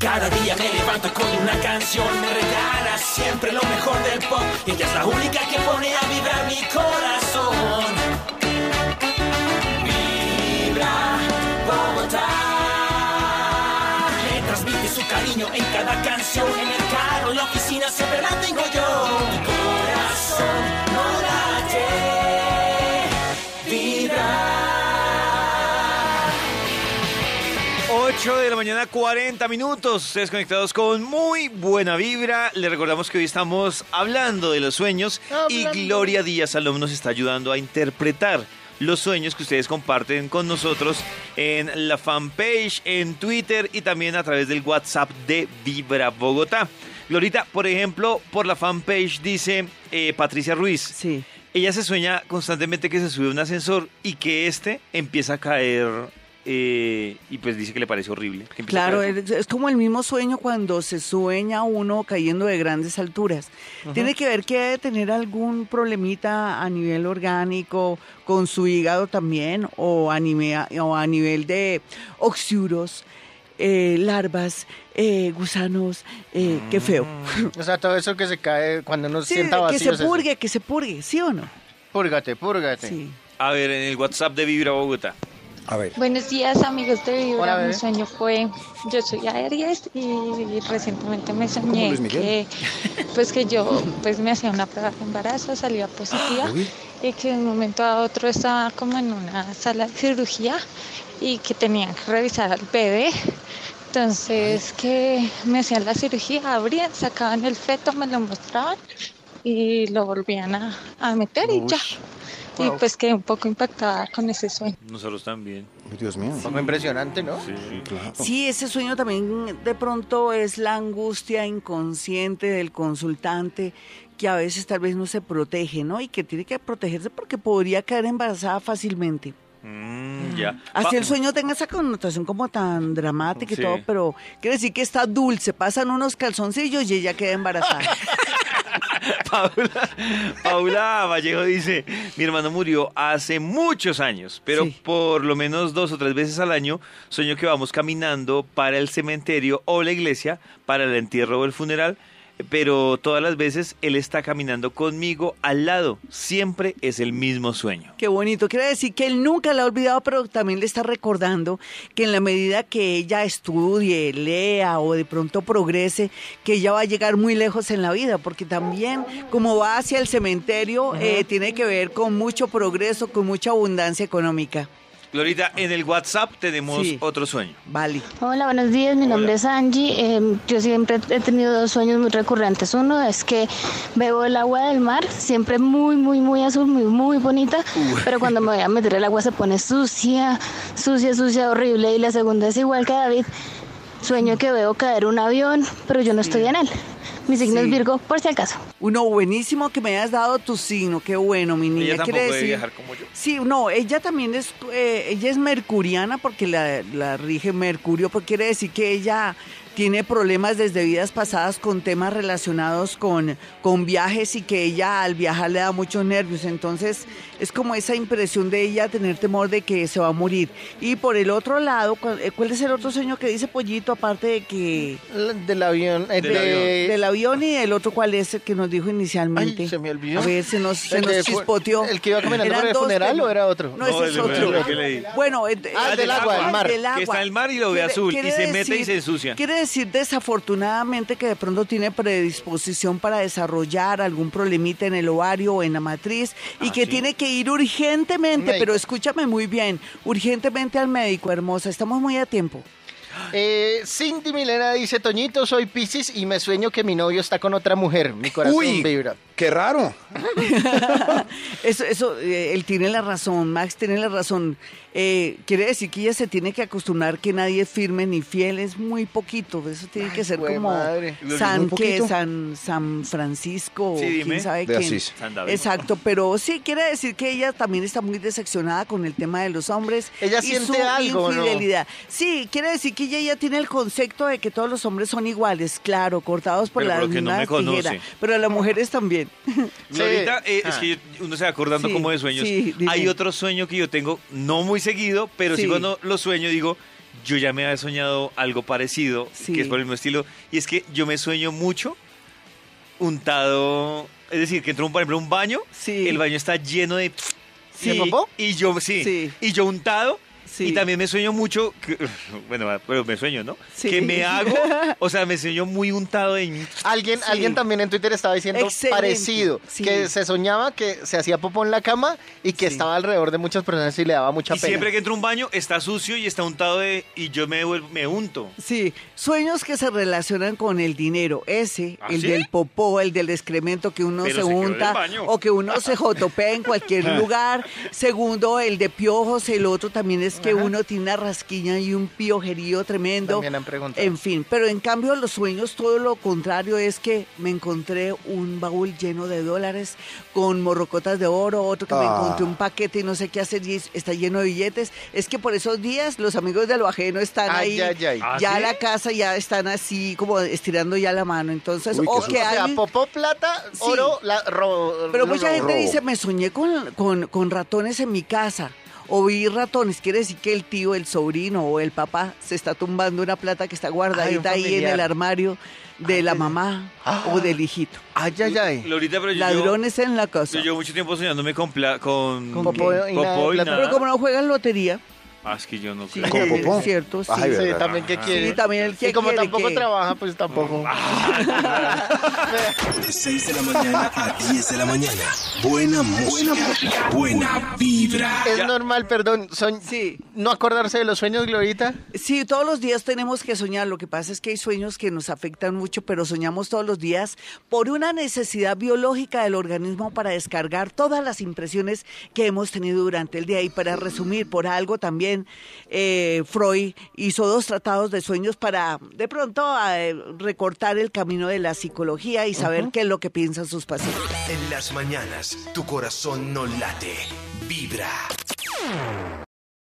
Cada día me levanto con una canción, me regala siempre lo mejor del pop. Ella es la única que pone a vibrar mi corazón. Vibra Bogotá. Me transmite su cariño en cada canción, en el carro, en la oficina, siempre la tengo yo. Mi corazón 8 de la mañana, 40 minutos. Ustedes conectados con muy buena vibra. Les recordamos que hoy estamos hablando de los sueños y Gloria Díaz Salom nos está ayudando a interpretar los sueños que ustedes comparten con nosotros en la fanpage, en Twitter y también a través del WhatsApp de Vibra Bogotá. Glorita, por ejemplo, por la fanpage dice eh, Patricia Ruiz. Sí. Ella se sueña constantemente que se sube a un ascensor y que este empieza a caer eh, y pues dice que le parece horrible. que Claro, es, es como el mismo sueño cuando se sueña uno cayendo de grandes alturas. Tiene que ver que debe tener algún problemita a nivel orgánico, con su hígado también, o a, nime- o a nivel de oxiuros, eh, larvas, eh, gusanos, eh, qué feo. O sea, todo eso que se cae cuando uno Sí, sienta que vacío. se es eso. purgue, que se purgue, ¿sí o no? Púrgate, púrgate. Sí. A ver, en el WhatsApp de Vibra Bogotá. A ver. Buenos días amigos de Vibra. Mi sueño fue, yo soy Aries y recientemente me ¿Como soñé que pues que yo pues me hacía una prueba de embarazo, salía positiva Uy. y que de un momento a otro estaba como en una sala de cirugía y que tenían que revisar al bebé. Entonces que me hacían la cirugía, abrían, sacaban el feto, me lo mostraban y lo volvían a, a meter y ya. Y pues quedé un poco impactada con ese sueño. Nosotros también. Dios mío. Un poco impresionante, ¿no? Claro. Sí, ese sueño también de pronto es la angustia inconsciente del consultante que a veces tal vez no se protege, ¿no? Y que tiene que protegerse porque podría caer embarazada fácilmente. Mm, ya. Así el sueño tenga esa connotación como tan dramática y Sí. todo, pero quiere decir que está dulce, pasan unos calzoncillos y ella queda embarazada. Paula, Paula Vallejo dice, mi hermano murió hace muchos años, pero Sí. por lo menos dos o tres veces al año sueño que vamos caminando para el cementerio o la iglesia, para el entierro o el funeral, pero todas las veces él está caminando conmigo al lado, siempre es el mismo sueño. Qué bonito. Quiere decir que él nunca la ha olvidado, pero también le está recordando que en la medida que ella estudie, lea o de pronto progrese, que ella va a llegar muy lejos en la vida, porque también como va hacia el cementerio, eh, tiene que ver con mucho progreso, con mucha abundancia económica. Glorita, en el WhatsApp tenemos Sí. otro sueño. Vale. Hola, buenos días. Mi nombre es Angie. Eh, yo siempre he tenido dos sueños muy recurrentes. Uno es que bebo el agua del mar, siempre muy, muy, muy azul, muy, muy bonita. Pero cuando me voy a meter el agua se pone sucia, sucia, sucia, horrible. Y la segunda es igual que David. Sueño que veo caer un avión, pero yo no estoy en él. Mi signo Sí. es Virgo, por si acaso. Uno buenísimo que me hayas dado tu signo, qué bueno, mi niña. Ella tampoco debe decir, viajar como yo. Sí, no, ella también es, eh, ella es mercuriana porque la, la rige Mercurio, porque quiere decir que ella tiene problemas desde vidas pasadas con temas relacionados con, con viajes y que ella al viajar le da muchos nervios. Entonces es como esa impresión de ella tener temor de que se va a morir. Y por el otro lado, ¿cuál, eh, cuál es el otro sueño que dice Pollito aparte de que... El Del avión. eh, Del de- avión. Del avión y el otro, ¿cuál es el que nos dijo inicialmente? Ay, se me olvidó. A ver, se nos, se El nos chispoteó. el que iba caminando Eran por el dos funeral o era otro? No, No, ese el es otro. el que leí. Bueno, eh, Ah, del agua, del mar. del Que está el mar y lo ve Quiere- azul, y se mete y se ensucia. Quiere decir desafortunadamente que de pronto tiene predisposición para desarrollar algún problemita en el ovario o en la matriz y Ah, que ¿sí? tiene que ir urgentemente, pero escúchame muy bien, urgentemente al médico, hermosa, estamos muy a tiempo. Eh, Cindy Milena dice, Toñito, soy Piscis y me sueño que mi novio está con otra mujer. Mi corazón Uy, vibra. qué raro. Eso, eso, eh, él tiene la razón, Max tiene la razón. Eh, quiere decir que ella se tiene que acostumbrar que nadie es firme ni fiel, es muy poquito. Eso tiene que ser como madre. San, poquito. San, San Francisco, Sí, o dime. quién sabe De quién. Asís. Exacto, pero sí quiere decir que ella también está muy decepcionada con el tema de los hombres Ella y siente su algo, ¿no? infidelidad. Sí, quiere decir que ella ya tiene el concepto de que todos los hombres son iguales, claro, cortados por Pero la no misma me conoce. tijera, pero las mujeres también. Glorita, eh, es Ah. que yo- uno se va acordando Sí, como de sueños. sí. Hay otro sueño que yo tengo, no muy seguido, pero sí, Sí. cuando lo sueño digo, yo ya me había soñado algo parecido, Sí. que es por el mismo estilo, y es que yo me sueño mucho untado, es decir, que entro, por ejemplo, a un baño, Sí. el baño está lleno de... Sí. ¿De popó? Y yo, sí, Sí. y yo untado, Sí. y también me sueño mucho, que- bueno, pero me sueño, ¿no? Sí. Que me hago, o sea, me sueño muy untado en... Alguien, Sí. alguien también en Twitter estaba diciendo Excelente, parecido, sí. que se soñaba que se hacía popó en la cama y que Sí. estaba alrededor de muchas personas y le daba mucha Y pena. siempre que entro a un baño está sucio y está untado de... Y yo me, vuelvo- me unto. Sí, sueños que se relacionan con el dinero. Ese, ¿Ah, el sí? del popó, el del excremento que uno Pero se se unta baño. o que uno se jotopea en cualquier lugar. Segundo, el de piojos. El otro también es que Ajá. uno tiene una rasquiña y un piojerío tremendo. También han preguntado. En fin, pero en cambio los sueños todo lo contrario es que me encontré un baúl lleno de dólares con morrocotas de oro, otro que me Ah. encontré un paquete y no sé qué hacer y es- está lleno de billetes. Es que por esos días los amigos de lo ajeno están Ay, ahí, ay, ay. ¿Ah, ya sí? la casa ya están así como estirando ya la mano. Entonces, Uy, o que o sea, hay... popó, plata, Sí. oro, la, ro- Pero mucha robo. gente dice, me soñé con, con, con ratones en mi casa. O vi ratones, quiere decir que el tío, el sobrino o el papá se está tumbando una plata que está guardadita ahí en el armario de la mamá Ah. o del hijito. Ay, ay, ay. Lorita, pero yo... Ladrones en la Yo casa. llevo mucho tiempo soñándome con... pla- con, ¿Con Popó y popó y plata. nada. Pero como no juegan lotería, Ah, es que yo no sí, creo. ¿Con es popó? cierto, sí. Ay, Sí, también que quiere. Sí, también el que y como quiere tampoco que- trabaja, pues tampoco. De 6 de la mañana a 10 de la mañana. Buena música. Buena vibra. Es normal, perdón, son... Sí. no acordarse de los sueños, Glorita. Sí, todos los días tenemos que soñar. Lo que pasa es que hay sueños que nos afectan mucho, pero soñamos todos los días por una necesidad biológica del organismo para descargar todas las impresiones que hemos tenido durante el día. Y para resumir, por algo también eh, Freud hizo dos tratados de sueños para de pronto eh, recortar el camino de la psicología y saber qué es lo que piensan sus pacientes. En las mañanas, tu corazón no late. Vibra.